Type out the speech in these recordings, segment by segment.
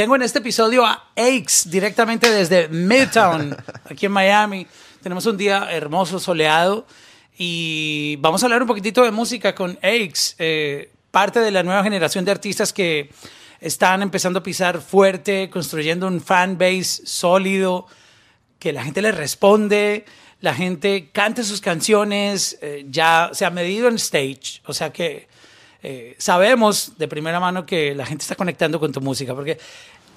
tengo en este episodio a Aches directamente desde Midtown, aquí en Miami. Tenemos un día hermoso, soleado, y vamos a hablar un poquitito de música con Aches, eh, parte de la nueva generación de artistas que están empezando a pisar fuerte, construyendo un fan base sólido, que la gente le responde, la gente canta sus canciones, eh, ya se ha medido en stage, o sea que eh, sabemos de primera mano que la gente está conectando con tu música, porque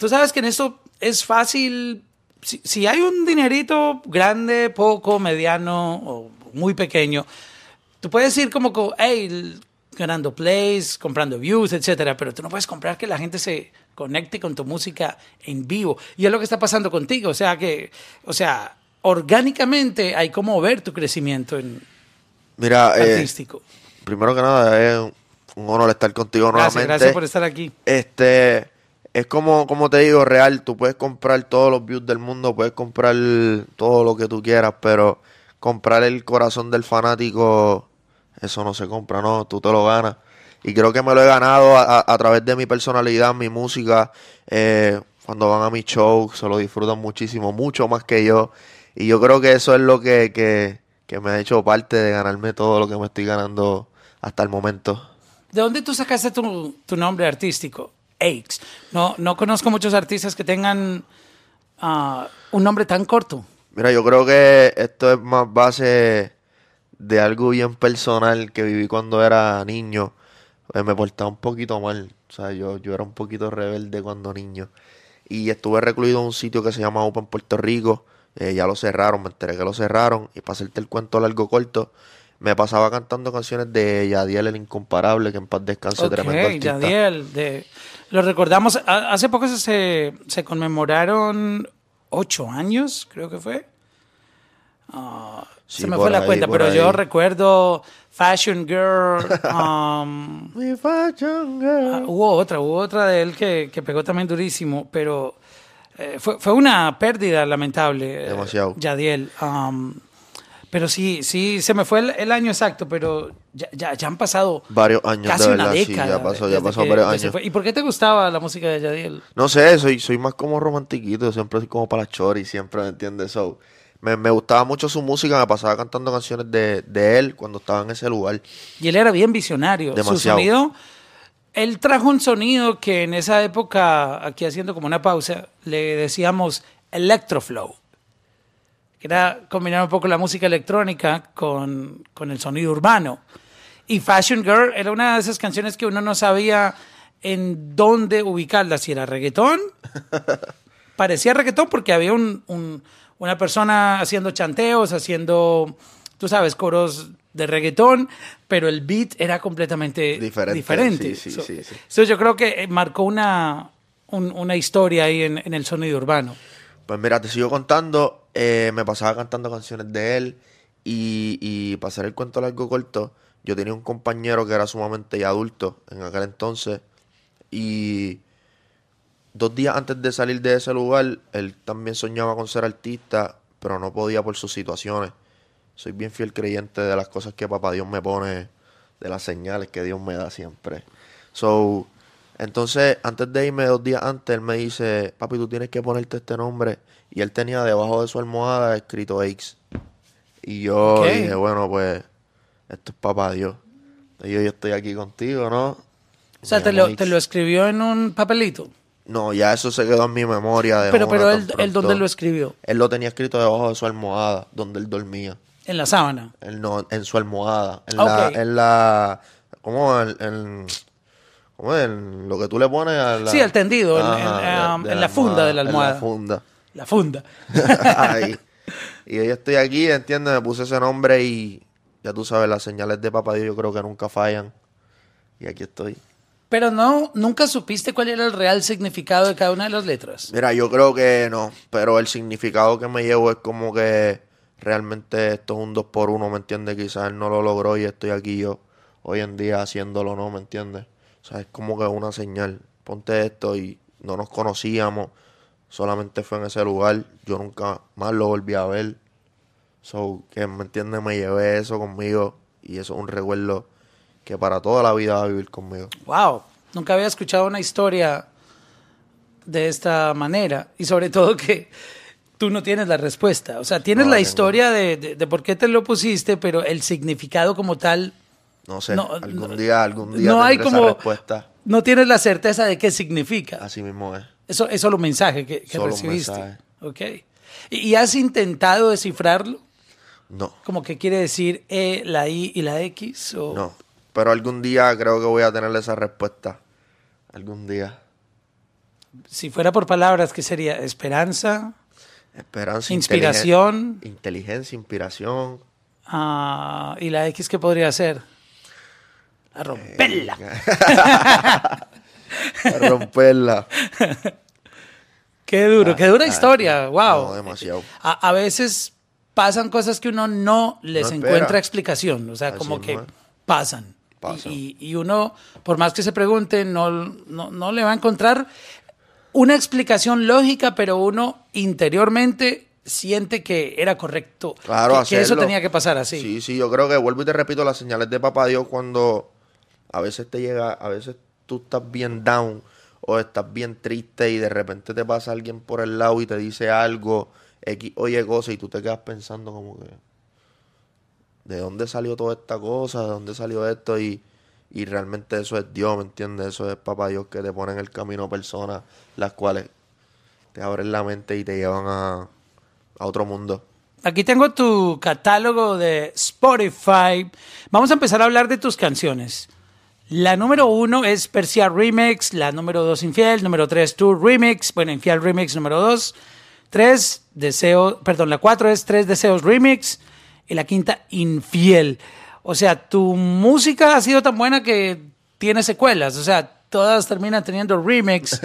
tú sabes que en esto es fácil, si, hay un dinerito grande, poco, mediano o muy pequeño, tú puedes ir como, hey, ganando plays, comprando views, etcétera, pero tú no puedes comprar que la gente se conecte con tu música en vivo. Y es lo que está pasando contigo, o sea que, o sea, orgánicamente hay como ver tu crecimiento en Mira, eh, artístico. primero que nada, es un honor estar contigo nuevamente. Gracias por estar aquí. Este, es como, como te digo, real, tú puedes comprar todos los views del mundo, puedes comprar todo lo que tú quieras, pero comprar el corazón del fanático, eso no se compra, no, tú te lo ganas. Y creo que me lo he ganado a, través de mi personalidad, mi música. Eh, cuando van a mi show, se lo disfrutan muchísimo, mucho más que yo. Y yo creo que eso es lo que, que, que me ha hecho parte de ganarme todo lo que me estoy ganando hasta el momento. ¿De dónde tú sacaste tu, nombre artístico? No, no conozco muchos artistas que tengan ah, un nombre tan corto. Mira, yo creo que esto es más base de algo bien personal que viví cuando era niño. Eh, me portaba un poquito mal. O sea, yo, yo era un poquito rebelde cuando niño. Y estuve recluido en un sitio que se llama Open Puerto Rico. Eh, ya lo cerraron, me enteré que lo cerraron. Y para hacerte el cuento largo corto, me pasaba cantando canciones de Yadiel el Incomparable, que en paz descanse tremendo artista. Yadiel, de, lo recordamos, hace poco se, se conmemoraron ocho años, creo que fue. Ah, se me fue la cuenta, pero yo recuerdo Fashion Girl. Um, fashion Girl. Ah, hubo otra, hubo otra de él que, que pegó también durísimo, pero eh, fue, fue, una pérdida lamentable. Eh, Demasiado. Yadiel. Um, pero sí, sí, se me fue el, año exacto, pero ya, ya, han pasado varios años. Casi una década. Sí, ya pasó, ya pasó varios años. ¿Y por qué te gustaba la música de Yadiel? No sé, soy, soy más como romantiquito, siempre soy como para chori, siempre, ¿me entiendes? So, me, me, gustaba mucho su música, me pasaba cantando canciones de, de, él cuando estaba en ese lugar. Y él era bien visionario. Demasiado. Su sonido, él trajo un sonido que en esa época, aquí haciendo como una pausa, le decíamos electroflow que era combinar un poco la música electrónica con, con el sonido urbano. Y Fashion Girl era una de esas canciones que uno no sabía en dónde ubicarla, si era reggaetón. Parecía reggaetón porque había un, un, una persona haciendo chanteos, haciendo, tú sabes, coros de reggaetón, pero el beat era completamente diferente. diferente. Sí, sí, sí, so, yo creo que marcó una, una historia ahí en, en el sonido urbano. Pues mira, te sigo contando eh, me pasaba cantando canciones de él y, y para hacer el cuento largo corto, yo tenía un compañero que era sumamente adulto en aquel entonces y dos días antes de salir de ese lugar, él también soñaba con ser artista, pero no podía por sus situaciones. Soy bien fiel creyente de las cosas que papá Dios me pone, de las señales que Dios me da siempre. So, entonces, antes de irme dos días antes, él me dice, papi, tú tienes que ponerte este nombre y él tenía debajo de su almohada escrito X. Y yo dije, bueno, pues, esto es papá Dios. Y yo, yo estoy aquí contigo, ¿no? O sea, te lo, te lo, escribió en un papelito. No, ya eso se quedó en mi memoria. De pero, pero él, él, ¿dónde lo escribió? Él lo tenía escrito debajo de su almohada, donde él dormía. ¿En la sábana? Él no, en su almohada. En la, en la, ¿cómo? En, ¿cómo es? lo que tú le pones a la... Sí, al tendido, en, en, la, funda de la almohada. En la funda la funda. Y yo estoy aquí, entiendes, me puse ese nombre y ya tú sabes, las señales de papá Dios yo creo que nunca fallan. Y aquí estoy. Pero no, nunca supiste cuál era el real significado de cada una de las letras. Mira, yo creo que no, pero el significado que me llevo es como que realmente esto es un dos por uno, ¿me entiendes? Quizás él no lo logró y estoy aquí yo hoy en día haciéndolo, ¿no? ¿Me entiendes? O sea, es como que una señal. Ponte esto y no nos conocíamos solamente fue en ese lugar, yo nunca más lo volví a ver. So, que me entiende, me llevé eso conmigo y eso es un recuerdo que para toda la vida va a vivir conmigo. Wow, nunca había escuchado una historia de esta manera y sobre todo que tú no tienes la respuesta. O sea, tienes No la tengo. historia de, de- de por qué te lo pusiste, pero el significado como tal, No sé, No, algún no- día, algún día no hay como- esa respuesta. no tienes la certeza de qué significa. Así mismo es. Eso es solo un mensaje que, que Solo recibiste. Ok. ¿Y, y has intentado descifrarlo? No, Como que quiere decir E, la I y la X. O... no. Pero algún día creo que voy a tener esa respuesta. Algún día. Si fuera por palabras, ¿qué sería? Esperanza, Esperanza, inspiración. inteligen- inteligencia, inspiración. ah, y la X, ¿qué podría ser? A romperla. A romperla. Qué duro, qué dura ah, historia. no, wow. no, demasiado. A, a veces pasan cosas que uno no les No encuentra explicación. O sea, Así como que pasan. Pasan. Y, y uno, por más que se pregunte, no, no, no le va a encontrar una explicación lógica, pero uno interiormente siente que era correcto. Claro, que, que eso tenía que pasar así. Sí, sí, yo creo que vuelvo y te repito las señales de papá Dios cuando a veces te llega, a veces tú estás bien down o estás bien triste y de repente te pasa alguien por el lado y te dice algo, oye cosa y tú te quedas pensando como que ¿de dónde salió toda esta cosa? ¿De dónde salió esto? Y, y realmente eso es Dios, ¿me entiendes? Eso es papá Dios que te pone en el camino personas las cuales te abren la mente y te llevan a, a otro mundo. Aquí tengo tu catálogo de Spotify. Vamos a empezar a hablar de tus canciones. La número uno es Persia Remix, la número dos Infiel, número tres Tour Remix, bueno, Infiel Remix número dos, tres Deseo, perdón, la cuatro es Tres Deseos Remix y la quinta Infiel. O sea, tu música ha sido tan buena que tiene secuelas, o sea, todas terminan teniendo remix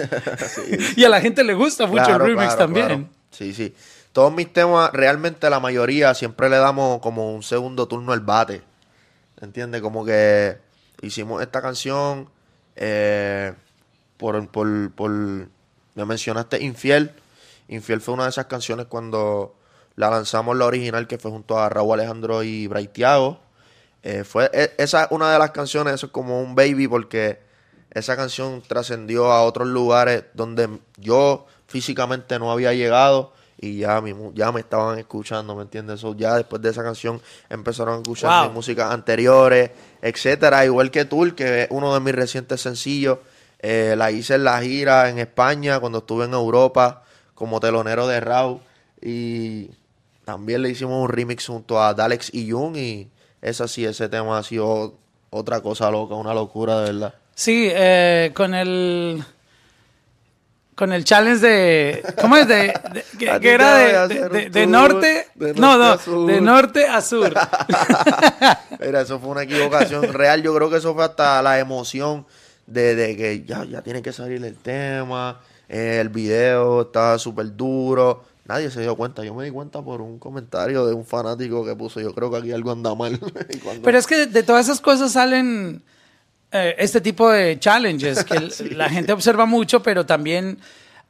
y a la gente le gusta mucho Claro, el remix claro, también. claro. Sí, sí. Todos mis temas, realmente la mayoría, siempre le damos como un segundo turno al bate. ¿Entiendes? Como que hicimos esta canción eh, por, por, por... Me mencionaste Infiel. Infiel fue una de esas canciones cuando la lanzamos la original que fue junto a Raúl Alejandro y Braithiago. Eh, fue, e- esa es una de las canciones, eso es como un baby porque esa canción trascendió a otros lugares donde yo físicamente no había llegado y ya, mi ya me estaban escuchando, ¿me entiendes? So, ya después de esa canción empezaron a escuchar Wow. mis músicas anteriores, etcétera, igual que Tour, que es uno de mis recientes sencillos. Eh, la hice en la gira en España cuando estuve en Europa como telonero de Raúl y también le hicimos un remix junto a Dalex y Jung y esa sí, ese tema ha sido otra cosa loca, una locura de verdad. Sí, eh, con el con el challenge de ¿cómo es de, de- que, era de, de- norte, no no de norte a sur Mira, eso fue una equivocación real. Yo creo que eso fue hasta la emoción de, de que ya, ya tiene que salir el tema. eh, el video estaba súper duro. Nadie se dio cuenta. Yo me di cuenta por un comentario de un fanático que puso. Yo creo que aquí algo anda mal. Cuando- pero es que de todas esas cosas salen eh, este tipo de challenges que el- la gente observa mucho pero también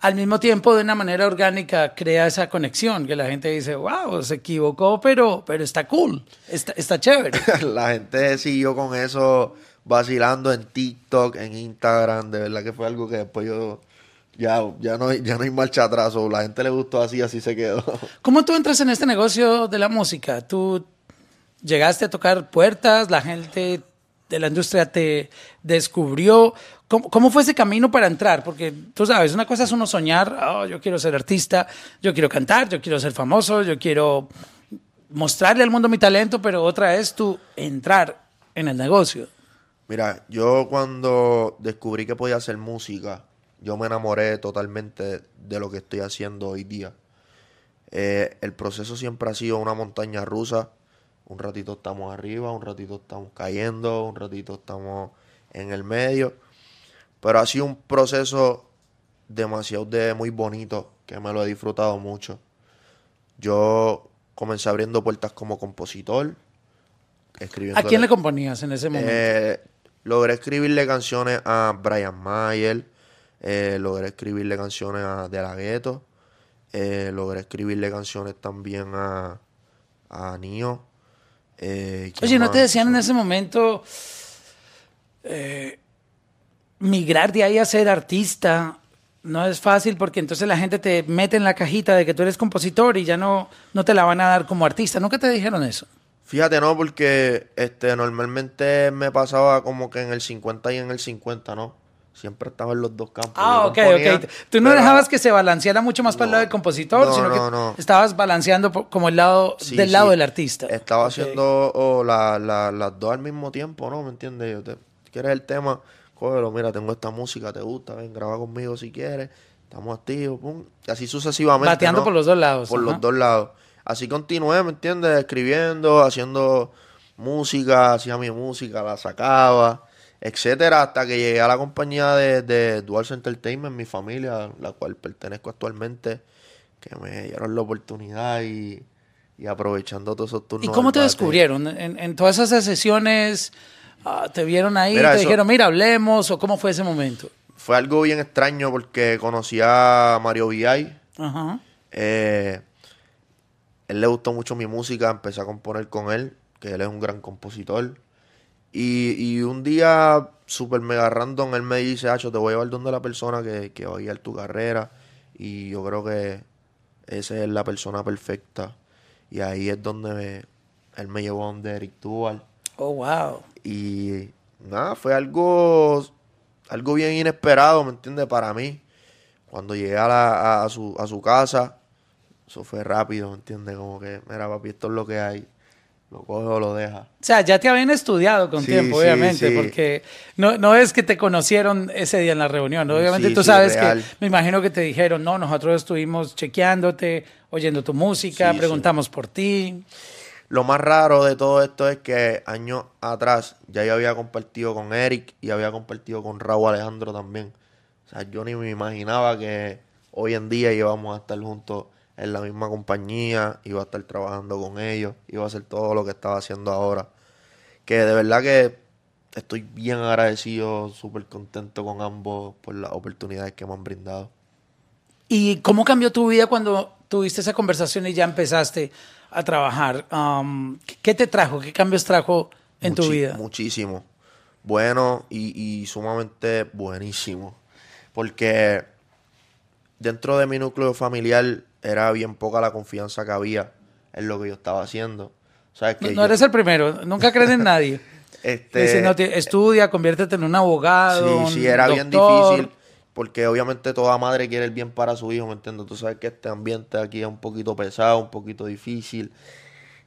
al mismo tiempo de una manera orgánica crea esa conexión que la gente dice wow se equivocó pero pero está cool está, está chévere la gente siguió con eso vacilando en TikTok, en Instagram. De verdad que fue algo que después yo. Ya, ya, no, ya no hay marcha atrás. o La gente le gustó así, así se quedó. ¿Cómo tú entras en este negocio de la música? ¿Tú llegaste a tocar puertas? ¿La gente de la industria te descubrió? ¿Cómo, cómo fue ese camino para entrar? Porque tú sabes, una cosa es uno soñar, "Oh, yo quiero ser artista, yo quiero cantar, yo quiero ser famoso, yo quiero mostrarle al mundo mi talento, pero otra es tú entrar en el negocio. Mira, yo cuando descubrí que podía hacer música, yo me enamoré totalmente de lo que estoy haciendo hoy día. Eh, el proceso siempre ha sido una montaña rusa. Un ratito estamos arriba, un ratito estamos cayendo, un ratito estamos en el medio. Pero ha sido un proceso demasiado de muy bonito, que me lo he disfrutado mucho. Yo comencé abriendo puertas como compositor, escribiendo ¿A quién le componías en ese momento? eh, logré escribirle canciones a Brian Mayer, eh, logré escribirle canciones a De La Ghetto, eh, logré escribirle canciones también a, a Nio. Eh, ¿quién Oye, ¿no te decían en ese momento eh, migrar de ahí a ser artista no es fácil porque entonces la gente te mete en la cajita de que tú eres compositor y ya no, no te la van a dar como artista. ¿Nunca te dijeron eso? Fíjate, no, porque este normalmente me pasaba como que en el 50 y en el 50, ¿no? Siempre estaba en los dos campos. Ah, Yo ok, componía, ok. Tú no pero- dejabas que se balanceara mucho más para el lado del compositor, No, sino no, que no. estabas balanceando como el lado Sí, del sí. lado del artista. Estaba haciendo oh, la- la- las dos al mismo tiempo, ¿no? ¿Me entiendes? Yo te, ¿Quieres el tema? Cógelo, mira, tengo esta música, ¿te gusta? Ven, graba conmigo si quieres. Estamos activos, pum. Y así sucesivamente. Bateando por los dos lados. Por ajá. los dos lados. Así continué, ¿me entiendes? Escribiendo, haciendo música, hacía mi música, la sacaba, etcétera, hasta que llegué a la compañía de, de Duals Entertainment, mi familia, la cual pertenezco actualmente, que me dieron la oportunidad y, y aprovechando todos esos turnos. ¿Y cómo te descubrieron? En, en todas esas sesiones, ah, ¿te vieron ahí? Mira, ¿Te eso- dijeron, mira, hablemos? ¿O cómo fue ese momento? Fue algo bien extraño porque conocí a Mario Villay. Ajá. Eh, él le gustó mucho mi música, empecé a componer con él, que él es un gran compositor. Y, y un día, súper mega random, él me dice, Hacho, te voy a llevar donde la persona que, que va a guiar tu carrera. Y yo creo que esa es la persona perfecta. Y ahí es donde me- él me llevó a donde Eric Duval. Oh, wow. Y nada, fue algo, algo bien inesperado, ¿me entiendes? Para mí. Cuando llegué a, la- a- a su, a su casa, eso fue rápido, ¿me entiendes? Como que, mira, papi, esto es lo que hay. Lo coge o lo deja. O sea, ya te habían estudiado con Sí, tiempo, obviamente, sí. porque no, no es que te conocieron ese día en la reunión. Obviamente tú sabes que, me imagino que te dijeron, no, nosotros estuvimos chequeándote, oyendo tu música, preguntamos por ti. Lo más raro de todo esto es que años atrás ya yo había compartido con Eric y había compartido con Raúl Alejandro también. O sea, yo ni me imaginaba que hoy en día íbamos a estar juntos en la misma compañía, iba a estar trabajando con ellos, iba a hacer todo lo que estaba haciendo ahora. Que de verdad que estoy bien agradecido, súper contento con ambos por las oportunidades que me han brindado. ¿Y cómo cambió tu vida cuando tuviste esa conversación y ya empezaste a trabajar? Um, ¿Qué te trajo? ¿Qué cambios trajo en tu vida? Muchísimo. Bueno y, y sumamente buenísimo. Porque dentro de mi núcleo familiar era bien poca la confianza que había en lo que yo estaba haciendo. ¿Sabes No, que no yo- eres el primero, nunca crees en nadie. este, Dice, no, te- estudia, conviértete en un abogado. Sí, sí, era bien difícil. Porque obviamente toda madre quiere el bien para su hijo, ¿me entiendes? Tú sabes que este ambiente aquí es un poquito pesado, un poquito difícil.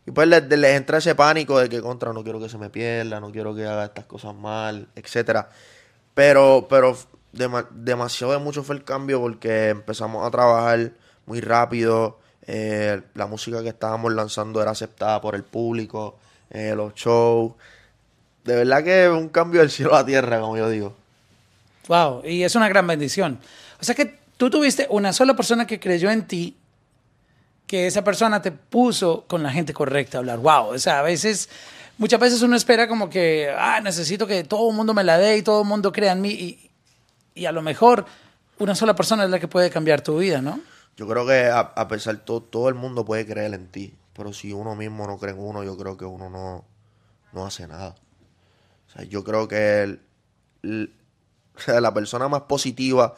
Y pues les, les entra ese pánico de que contra no quiero que se me pierda, no quiero que haga estas cosas mal, etcétera. Pero, pero dema- demasiado de mucho fue el cambio porque empezamos a trabajar muy rápido. eh, la música que estábamos lanzando era aceptada por el público, eh, los shows. De verdad que un cambio del cielo a la tierra, como yo digo. Wow, y es una gran bendición. O sea que tú tuviste una sola persona que creyó en ti, que esa persona te puso con la gente correcta a hablar. Wow, o sea, a veces, muchas veces uno espera como que, ah, necesito que todo el mundo me la dé y todo el mundo crea en mí. Y, y a lo mejor una sola persona es la que puede cambiar tu vida, ¿no? Yo creo que a, a pesar todo, todo el mundo puede creer en ti, pero si uno mismo no cree en uno, yo creo que uno no, no hace nada. O sea, yo creo que la persona más positiva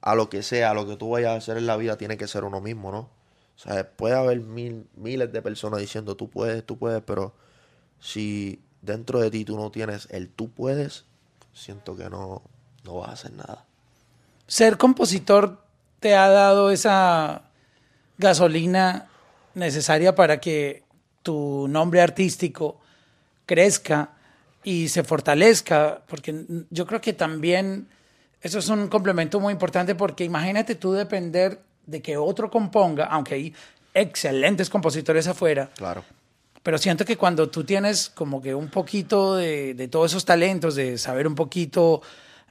a lo que sea, a lo que tú vayas a hacer en la vida, tiene que ser uno mismo, ¿no? O sea, puede haber mil, miles de personas diciendo tú puedes, tú puedes, pero si dentro de ti tú no tienes el tú puedes, siento que no, no vas a hacer nada. Ser compositor te ha dado esa gasolina necesaria para que tu nombre artístico crezca y se fortalezca, porque yo creo que también eso es un complemento muy importante porque imagínate tú depender de que otro componga, aunque hay excelentes compositores afuera, Claro. pero siento que cuando tú tienes como que un poquito de, de todos esos talentos, de saber un poquito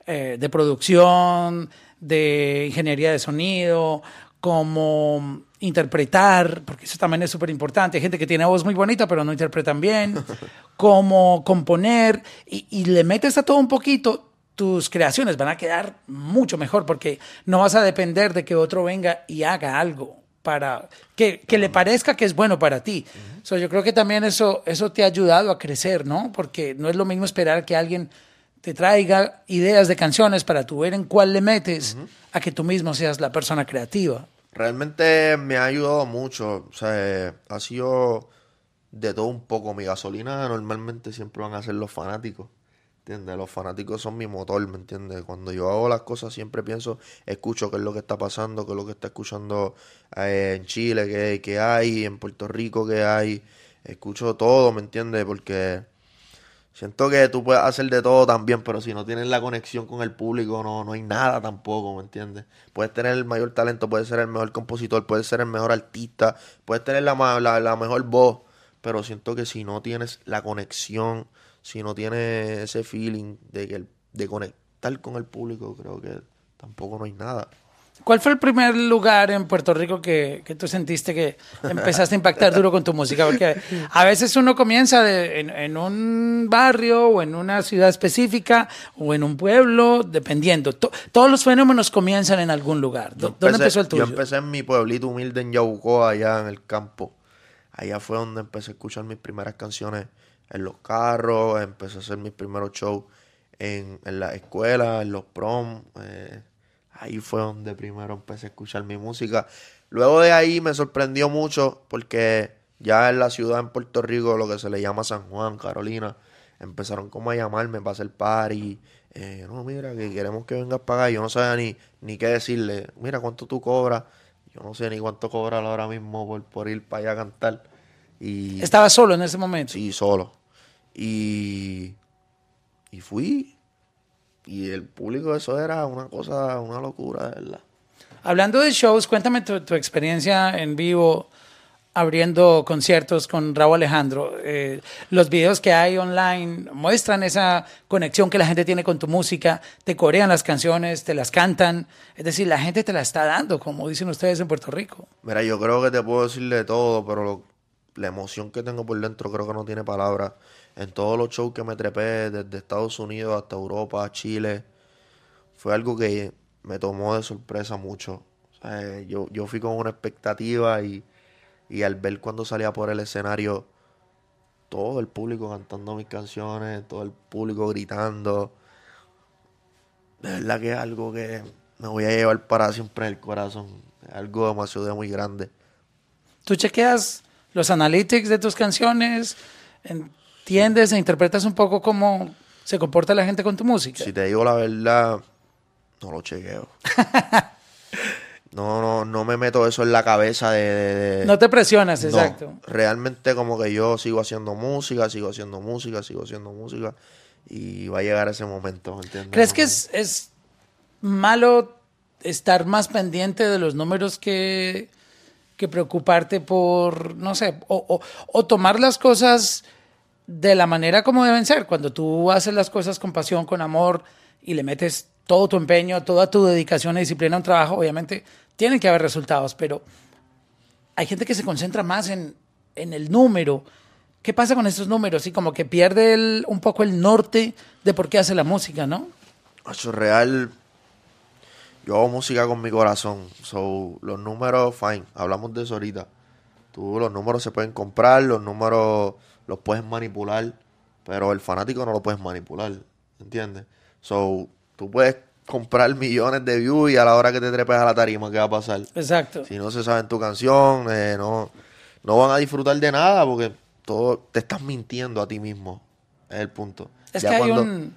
eh, de producción, de ingeniería de sonido, como interpretar, porque eso también es súper importante. Hay gente que tiene voz muy bonita, pero no interpretan bien. Como componer, y, y le metes a todo un poquito, tus creaciones van a quedar mucho mejor, porque no vas a depender de que otro venga y haga algo para que, que le parezca que es bueno para ti. So, yo creo que también eso, eso te ha ayudado a crecer, ¿no? Porque no es lo mismo esperar que alguien te traiga ideas de canciones para tú ver en cuál le metes a que tú mismo seas la persona creativa. Realmente me ha ayudado mucho. O sea, ha sido de todo un poco. Mi gasolina normalmente siempre van a ser los fanáticos. ¿Entiendes? Los fanáticos son mi motor, ¿me entiendes? Cuando yo hago las cosas siempre pienso, escucho qué es lo que está pasando, qué es lo que está escuchando eh, en Chile, qué, qué hay, en Puerto Rico, qué hay. Escucho todo, ¿me entiendes? Porque siento que tú puedes hacer de todo también, pero si no tienes la conexión con el público, no, no hay nada tampoco, ¿me entiendes? Puedes tener el mayor talento, puedes ser el mejor compositor, puedes ser el mejor artista, puedes tener la, la, la mejor voz, pero siento que si no tienes la conexión, si no tienes ese feeling de, que el- de conectar con el público, creo que tampoco no hay nada. ¿Cuál fue el primer lugar en Puerto Rico que, que tú sentiste que empezaste a impactar duro con tu música? Porque a veces uno comienza de- en, en un barrio o en una ciudad específica o en un pueblo, dependiendo. To- todos los fenómenos comienzan en algún lugar. Yo ¿Dó- ¿Dónde empezó el tuyo? Yo empecé en mi pueblito humilde en Yabucoa, allá en el campo. Allá fue donde empecé a escuchar mis primeras canciones en los carros, empecé a hacer mis primeros shows en, en la escuela, en los prom. eh, ahí fue donde primero empecé a escuchar mi música. Luego de ahí me sorprendió mucho porque ya en la ciudad en Puerto Rico, lo que se le llama San Juan, Carolina, empezaron como a llamarme para hacer party. Eh, no, mira, que queremos que vengas para acá. Yo no sabía ni, ni qué decirle. Mira, ¿cuánto tú cobras? Yo no sé ni cuánto cobrar ahora mismo por, por ir para allá a cantar. Y Estaba solo en ese momento. sí, solo. Y, y fui. Y el público, eso era una cosa, una locura, de verdad. Hablando de shows, cuéntame tu, tu experiencia en vivo abriendo conciertos con Raúl Alejandro. Eh, los videos que hay online muestran esa conexión que la gente tiene con tu música, te corean las canciones, te las cantan, es decir, la gente te la está dando, como dicen ustedes en Puerto Rico. Mira, yo creo que te puedo decir de todo, pero lo- la emoción que tengo por dentro creo que no tiene palabras. En todos los shows que me trepé, desde Estados Unidos hasta Europa, Chile, fue algo que me tomó de sorpresa mucho. Yo, yo fui con una expectativa y, y al ver cuando salía por el escenario, todo el público cantando mis canciones, todo el público gritando, de verdad que es algo que me voy a llevar para siempre en el corazón. Algo demasiado muy grande. Tú chequeas los analytics de tus canciones, entiendes e interpretas un poco cómo se comporta la gente con tu música. Si te digo la verdad, no lo chequeo. No, no, no me meto eso en la cabeza de... de- de- No te presionas, No, exacto. realmente como que yo sigo haciendo música, sigo haciendo música, sigo haciendo música y va a llegar ese momento, ¿me entiendes? ¿Crees que es, es malo estar más pendiente de los números que, que preocuparte por, no sé, o, o- o tomar las cosas de la manera como deben ser? Cuando tú haces las cosas con pasión, con amor y le metes todo tu empeño, toda tu dedicación y disciplina a un trabajo, obviamente tienen que haber resultados, pero hay gente que se concentra más en, en el número. ¿Qué pasa con estos números? Y como que pierde un poco el norte de por qué hace la música, ¿no? Eso es real. Yo hago música con mi corazón. So, los números, fine. Hablamos de eso ahorita. Tú, los números se pueden comprar, los números los puedes manipular, pero el fanático no lo puedes manipular. ¿Entiendes? So, tú puedes comprar millones de views y a la hora que te trepes a la tarima, ¿qué va a pasar? Exacto. Si no se sabe tu canción, eh, no, no van a disfrutar de nada porque todo te estás mintiendo a ti mismo. Es el punto. Es Ya que hay un,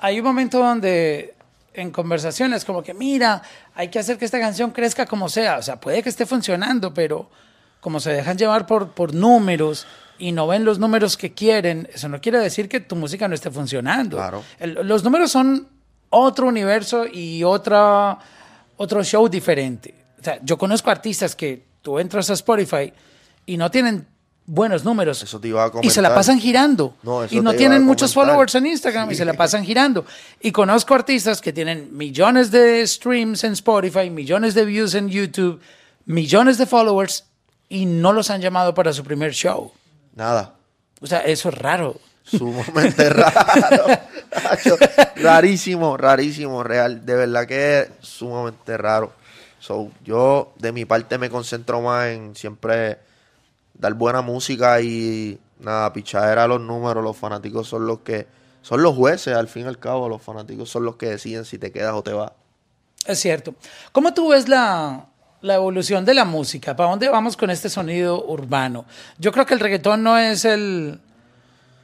hay un momento donde en conversaciones como que, mira, hay que hacer que esta canción crezca como sea. O sea, puede que esté funcionando, pero como se dejan llevar por, por números y no ven los números que quieren, eso no quiere decir que tu música no esté funcionando. Claro. El- los números son otro universo y otra, otro show diferente. O sea, yo conozco artistas que tú entras a Spotify y no tienen buenos números. Eso te iba a Y se la pasan girando. No, eso y no tienen muchos followers en Instagram y se la pasan girando. Y conozco artistas que tienen millones de streams en Spotify, millones de views en YouTube, millones de followers y no los han llamado para su primer show. Nada. O sea, eso es raro. Sumamente raro. Rarísimo, rarísimo, real. De verdad que es sumamente raro. So, yo de mi parte me concentro más en siempre dar buena música y nada, pichadera los números. Los fanáticos son los que son los jueces, al fin y al cabo, los fanáticos son los que deciden si te quedas o te vas. Es cierto. ¿Cómo tú ves la, la evolución de la música? ¿Para dónde vamos con este sonido urbano? Yo creo que el reggaetón no es el,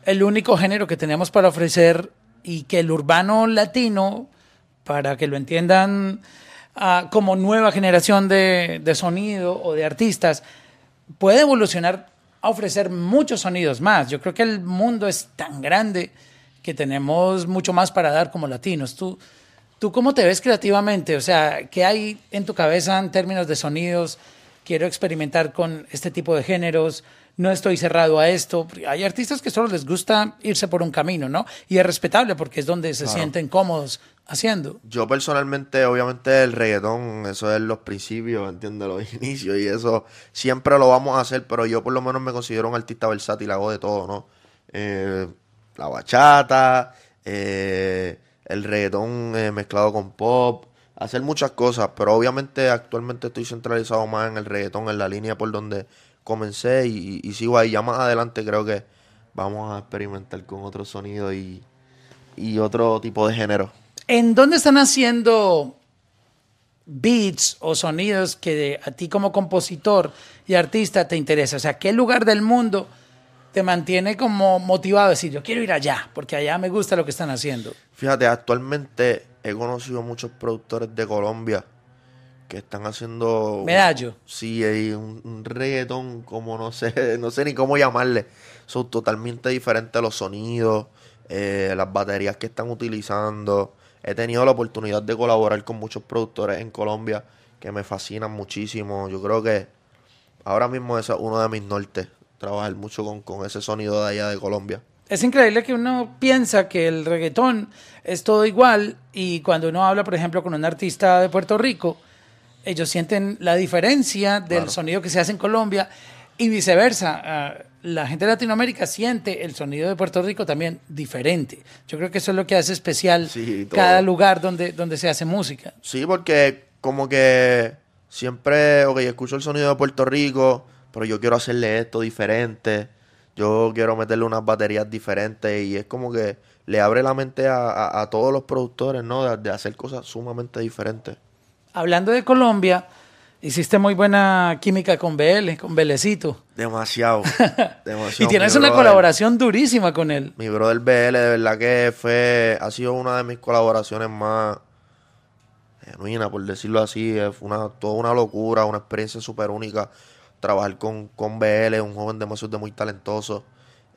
el único género que tenemos para ofrecer y que el urbano latino, para que lo entiendan ah, como nueva generación de, de sonido o de artistas, puede evolucionar a ofrecer muchos sonidos más. Yo creo que el mundo es tan grande que tenemos mucho más para dar como latinos. ¿Tú, ¿Tú cómo te ves creativamente? O sea, ¿qué hay en tu cabeza en términos de sonidos? Quiero experimentar con este tipo de géneros. No estoy cerrado a esto. Hay artistas que solo les gusta irse por un camino, ¿no? Y es respetable porque es donde se sienten cómodos haciendo. Yo personalmente, obviamente, el reggaetón, eso es los principios, ¿entiendes? Los inicios y eso siempre lo vamos a hacer, pero yo por lo menos me considero un artista versátil, hago de todo, ¿no? Eh, la bachata, eh, el reggaetón eh, mezclado con pop, hacer muchas cosas, pero obviamente actualmente estoy centralizado más en el reggaetón, en la línea por donde comencé y, sigo ahí. Ya más adelante creo que vamos a experimentar con otro sonido y, y otro tipo de género. ¿En dónde están haciendo beats o sonidos que a ti como compositor y artista te interesa? O sea, ¿qué lugar del mundo te mantiene como motivado a decir, yo quiero ir allá, porque allá me gusta lo que están haciendo? Fíjate, actualmente he conocido muchos productores de Colombia que están haciendo... Medallo. Sí, hay un, reggaetón como no sé, no sé ni cómo llamarle. Son totalmente diferentes los sonidos, eh, las baterías que están utilizando. He tenido la oportunidad de colaborar con muchos productores en Colombia que me fascinan muchísimo. Yo creo que ahora mismo es uno de mis nortes trabajar mucho con, con ese sonido de allá de Colombia. Es increíble que uno piensa que el reggaetón es todo igual y cuando uno habla, por ejemplo, con un artista de Puerto Rico, ellos sienten la diferencia del sonido que se hace en Colombia y viceversa. Ah, la gente de Latinoamérica siente el sonido de Puerto Rico también diferente. Yo creo que eso es lo que hace especial cada lugar donde, donde se hace música. Sí, porque como que siempre, ok, escucho el sonido de Puerto Rico, pero yo quiero hacerle esto diferente, yo quiero meterle unas baterías diferentes y es como que le abre la mente a, todos los productores, ¿no? De, hacer cosas sumamente diferentes. Hablando de Colombia, hiciste muy buena química con BL, con Belecito. Demasiado, demasiado. y tienes una colaboración durísima con él. Mi brother BL, de verdad que fue, ha sido una de mis colaboraciones más genuinas, por decirlo así. Fue una, toda una locura, una experiencia súper única trabajar con, con BL, un joven demasiado muy talentoso.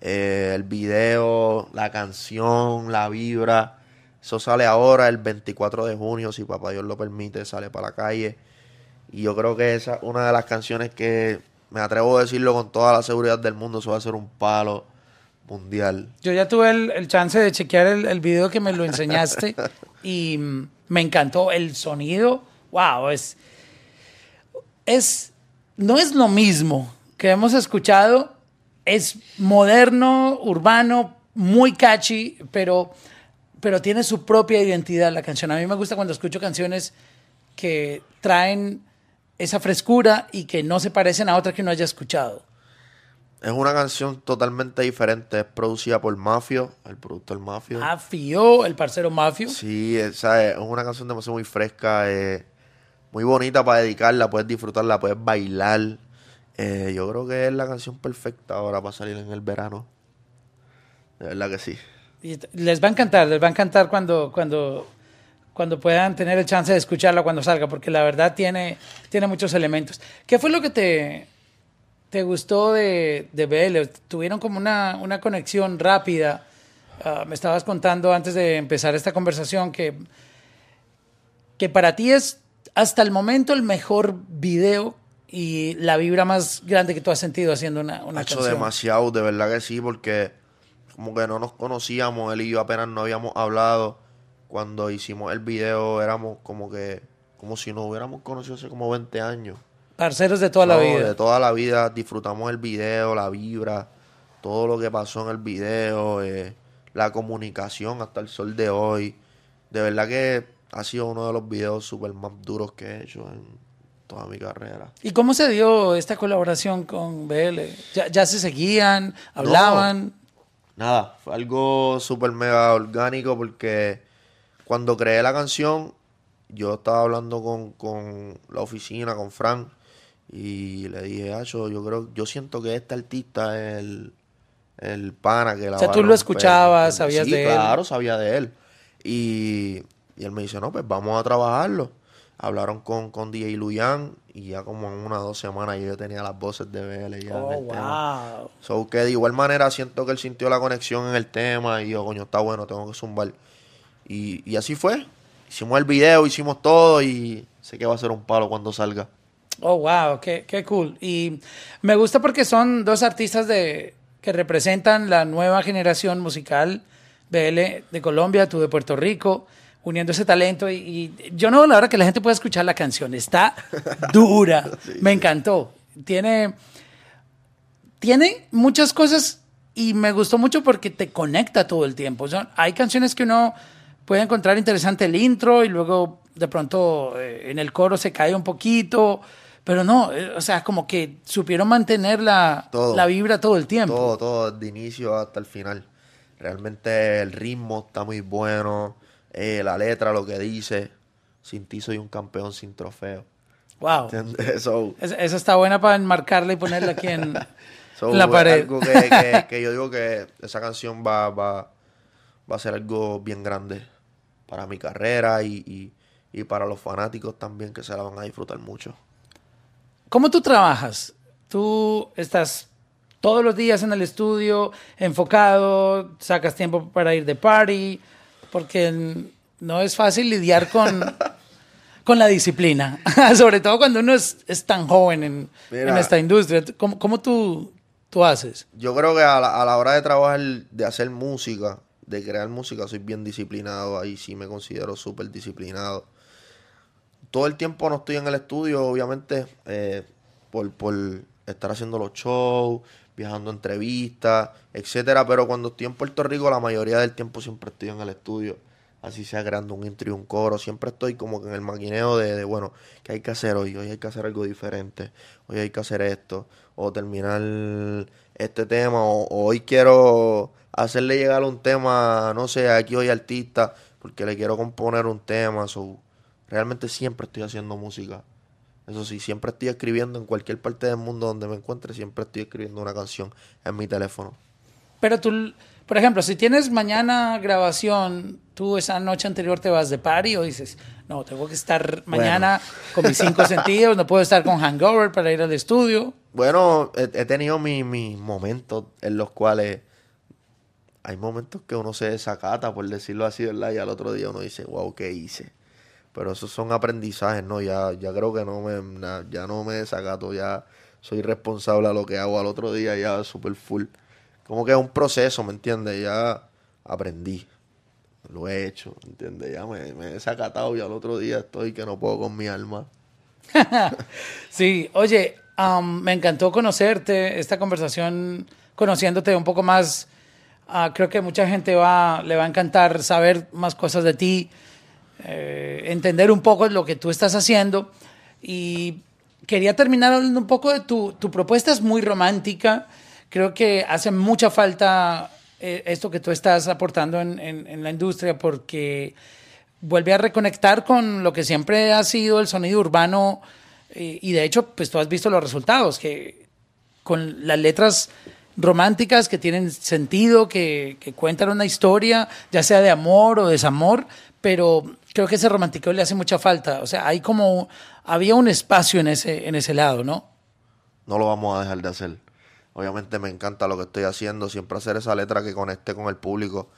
Eh, el video, la canción, la vibra. Eso sale ahora el 24 de junio, si papá Dios lo permite, sale para la calle. Y yo creo que esa es una de las canciones que me atrevo a decirlo con toda la seguridad del mundo, eso va a ser un palo mundial. Yo ya tuve el, chance de chequear el, el, video que me lo enseñaste y me encantó el sonido. Wow, es, es no es lo mismo que hemos escuchado. Es moderno, urbano, muy catchy, pero, pero tiene su propia identidad la canción. A mí me gusta cuando escucho canciones que traen esa frescura y que no se parecen a otra que no haya escuchado. Es una canción totalmente diferente. Es producida por Mafio, el productor Mafio. Mafio, el parcero Mafio. Sí, es, es una canción demasiado muy fresca. Eh, muy bonita para dedicarla, puedes disfrutarla, puedes bailar. Eh, yo creo que es la canción perfecta ahora para salir en el verano. De verdad que sí. les va a encantar, les va a encantar cuando, cuando, cuando puedan tener el chance de escucharla cuando salga, porque la verdad tiene, tiene muchos elementos. ¿Qué fue lo que te, te gustó de, de BL? ¿Tuvieron como una, una conexión rápida? Ah, me estabas contando antes de empezar esta conversación que, que para ti es hasta el momento el mejor video y la vibra más grande que tú has sentido haciendo una, una ha hecho demasiado, de verdad que sí, porque como que no nos conocíamos, él y yo apenas no habíamos hablado. Cuando hicimos el video éramos como que, como si nos hubiéramos conocido hace como 20 años. Parceros de toda la vida. De toda la vida, disfrutamos el video, la vibra, todo lo que pasó en el video, eh, la comunicación hasta el sol de hoy. De verdad que ha sido uno de los videos super más duros que he hecho en toda mi carrera. ¿Y cómo se dio esta colaboración con BL? ¿Ya, se seguían? ¿Hablaban? nada, fue algo súper mega orgánico porque cuando creé la canción, yo estaba hablando con, con la oficina, con Frank, y le dije, Acho, yo creo, yo siento que este artista es el, el pana que la O sea, va a tú lo romper", escuchabas, sabías Sí, de él. claro, sabía de él. Y, y él me dice, no, pues vamos a trabajarlo. Hablaron con, con DJ Luyan y ya como en unas dos semanas yo ya tenía las voces de BL ya en Oh, el tema. wow. So que de igual manera siento que él sintió la conexión en el tema y yo, coño, está bueno, tengo que zumbar. Y, y así fue. Hicimos el video, hicimos todo y sé que va a ser un palo cuando salga. Oh, wow, qué, qué cool. Y me gusta porque son dos artistas de, que representan la nueva generación musical, BL de Colombia, tú de Puerto Rico, uniendo ese talento. Y, y yo no, la verdad que la gente puede escuchar la canción, está dura, me encantó. Tiene, tiene muchas cosas y me gustó mucho porque te conecta todo el tiempo. Son- hay canciones que uno puede encontrar interesante el intro y luego de pronto eh, en el coro se cae un poquito, pero no, eh, o sea, como que supieron mantener la, Todo. la vibra todo el tiempo. Todo, todo, de inicio hasta el final. Realmente el ritmo está muy bueno, eh, la letra, lo que dice. Sin ti soy un campeón sin trofeo. Wow. So, Es- Esa está buena para enmarcarla y ponerla aquí en, so, en la pared. Algo que, que- que yo digo que esa canción va, va, va a ser algo bien grande para mi carrera y, y- y para los fanáticos también que se la van a disfrutar mucho. ¿Cómo tú trabajas? Tú estás todos los días en el estudio, enfocado, sacas tiempo para ir de party, porque no es fácil lidiar con, con la disciplina, sobre todo cuando uno es, es tan joven en, Mira. en esta industria. ¿Cómo, cómo tú, tú haces? Yo creo que a la, a la hora de trabajar, de hacer música, de crear música, soy bien disciplinado. Ahí sí me considero súper disciplinado. Todo el tiempo no estoy en el estudio, obviamente, eh, por, por estar haciendo los shows, viajando entrevistas, etcétera. Pero cuando estoy en Puerto Rico, la mayoría del tiempo siempre estoy en el estudio. Así sea creando un intro y un coro. Siempre estoy como que en el maquineo de, de, bueno, ¿qué hay que hacer hoy? Hoy hay que hacer algo diferente. Hoy hay que hacer esto. O terminar este tema. O, o hoy quiero hacerle llegar un tema, no sé, aquí hoy artista, porque le quiero componer un tema. So, realmente siempre estoy haciendo música. Eso sí, siempre estoy escribiendo en cualquier parte del mundo donde me encuentre, siempre estoy escribiendo una canción en mi teléfono. Pero tú, por ejemplo, si tienes mañana grabación, tú esa noche anterior te vas de party o dices, no, tengo que estar mañana con mis cinco sentidos, no puedo estar con hangover para ir al estudio. Bueno, he, he tenido mis mis momentos en los cuales hay momentos que uno se desacata, por decirlo así, ¿verdad? Y al otro día uno dice, wow, ¿qué hice? Pero esos son aprendizajes, ¿no? Ya, ya creo que no me, na- ya no me desacato, ya soy responsable a lo que hago al otro día, ya super full. Como que es un proceso, ¿me entiendes? Ya aprendí, lo he hecho, ¿me entiendes? Ya me, me he desacatado y al otro día estoy que no puedo con mi alma. Sí, oye, me encantó conocerte, esta conversación, conociéndote un poco más. ah, creo que mucha gente va, le va a encantar saber más cosas de ti, eh, entender un poco lo que tú estás haciendo. Y quería terminar hablando un poco de tu, tu propuesta, es muy romántica. Creo que hace mucha falta eh, esto que tú estás aportando en, en- en la industria porque vuelve a reconectar con lo que siempre ha sido el sonido urbano eh, y de hecho, pues tú has visto los resultados, que con las letras románticas que tienen sentido, que, que cuentan una historia, ya sea de amor o desamor, pero creo que ese romántico le hace mucha falta. O sea, hay como, había un espacio en ese, en ese lado, ¿no? no lo vamos a dejar de hacer. Obviamente me encanta lo que estoy haciendo, siempre hacer esa letra que conecte con el público,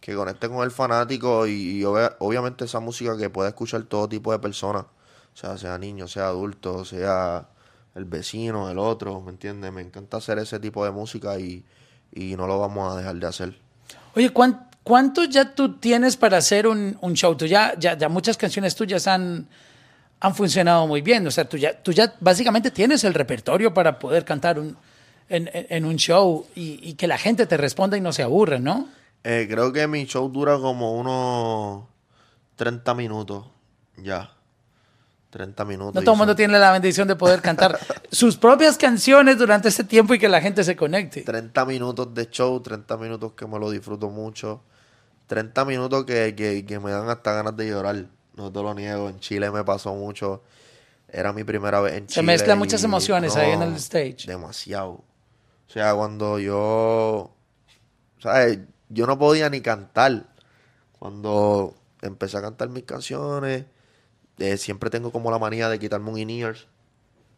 que conecte con el fanático y, y obvia- obviamente esa música que pueda escuchar todo tipo de personas, o sea, sea niño, sea adulto, sea el vecino, el otro, ¿me entiendes? Me encanta hacer ese tipo de música y, y no lo vamos a dejar de hacer. Oye, ¿cuán- ¿cuánto ya tú tienes para hacer un, un show? Tú ya, ya, ya muchas canciones tuyas han, han funcionado muy bien. O sea, tú ya, tú ya básicamente tienes el repertorio para poder cantar un, en, un show y, y que la gente te responda y no se aburra, ¿no? Eh, creo que mi show dura como unos 30 minutos ya. 30 minutos. No todo el mundo tiene la bendición de poder cantar sus propias canciones durante ese tiempo y que la gente se conecte. 30 minutos de show, 30 minutos que me lo disfruto mucho. 30 minutos que, que, que me dan hasta ganas de llorar. No te lo niego. En Chile me pasó mucho. Era mi primera vez en Se Chile. mezclan y- muchas emociones ahí en el stage. Demasiado. O sea, cuando yo. ¿Sabes? Yo no podía ni cantar. Cuando empecé a cantar mis canciones, eh, siempre tengo como la manía de quitarme un in-ears.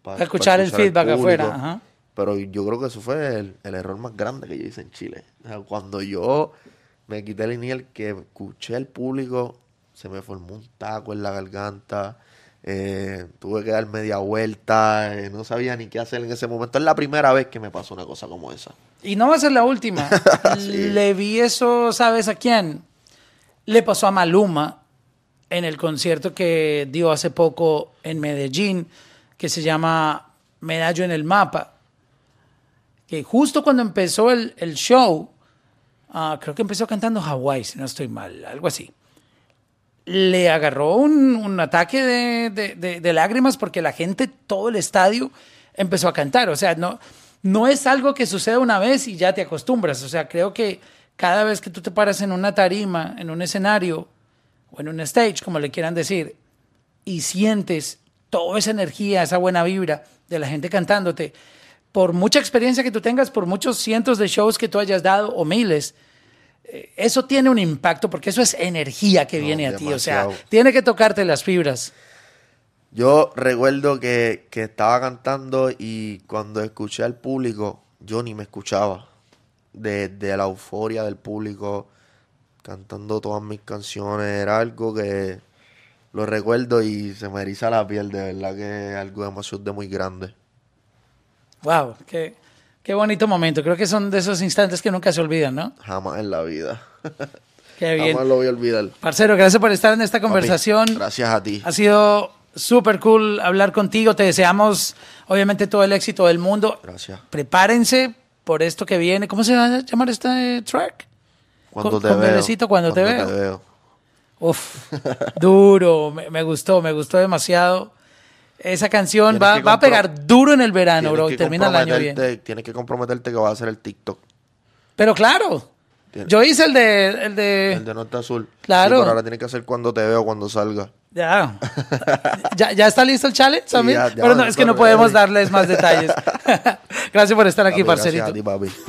pa- Para escuchar el feedback afuera. ajá. Pero yo creo que eso fue el, el error más grande que yo hice en Chile. O sea, cuando yo me quité el inhale, que escuché al público, se me formó un taco en la garganta. eh, tuve que dar media vuelta. eh, no sabía ni qué hacer en ese momento. Es la primera vez que me pasó una cosa como esa. Y no va a ser la última. Le vi eso, ¿sabes a quién? Le pasó a Maluma en el concierto que dio hace poco en Medellín, que se llama Medallo en el Mapa. Que justo cuando empezó el, el show, ah, creo que empezó cantando Hawái, si no estoy mal, algo así. Le agarró un, un ataque de, de- de- de lágrimas porque la gente, todo el estadio, empezó a cantar. O sea, no, no es algo que sucede una vez y ya te acostumbras. O sea, creo que cada vez que tú te paras en una tarima, en un escenario o en un stage, como le quieran decir, y sientes toda esa energía, esa buena vibra de la gente cantándote, por mucha experiencia que tú tengas, por muchos cientos de shows que tú hayas dado o miles, eh, eso tiene un impacto porque eso es energía que No, viene a ti. O sea, tiene que tocarte las fibras. Yo recuerdo que, que estaba cantando y cuando escuché al público, yo ni me escuchaba. De, de la euforia del público, cantando todas mis canciones, era algo que lo recuerdo y se me eriza la piel, de verdad que es algo demasiado de muy grande. Wow, qué, qué bonito momento. Creo que son de esos instantes que nunca se olvidan, ¿no? Jamás en la vida. Qué bien. Jamás lo voy a olvidar. Parcero, gracias por estar en esta conversación. Papi, gracias a ti. Ha sido súper cool hablar contigo. Te deseamos, obviamente, todo el éxito del mundo. Gracias. Prepárense por esto que viene. ¿Cómo se va a llamar este track? Cuando te con veo. bebecito, cuando te veo. veo. Uf, duro. Me, me gustó, me gustó demasiado. Esa canción va, va, a pegar duro en el verano, bro. Termina el año bien. Tienes que comprometerte que va a hacer el TikTok. Pero claro. Yo hice el de, el de. El de Norte Azul. Claro. Pero ahora tienes que hacer cuando te veo, cuando salga. Ya. ¿Ya, ya está listo el challenge también? Pero es que no podemos darles más detalles. gracias por estar aquí, papi, parcerito. Gracias a ti,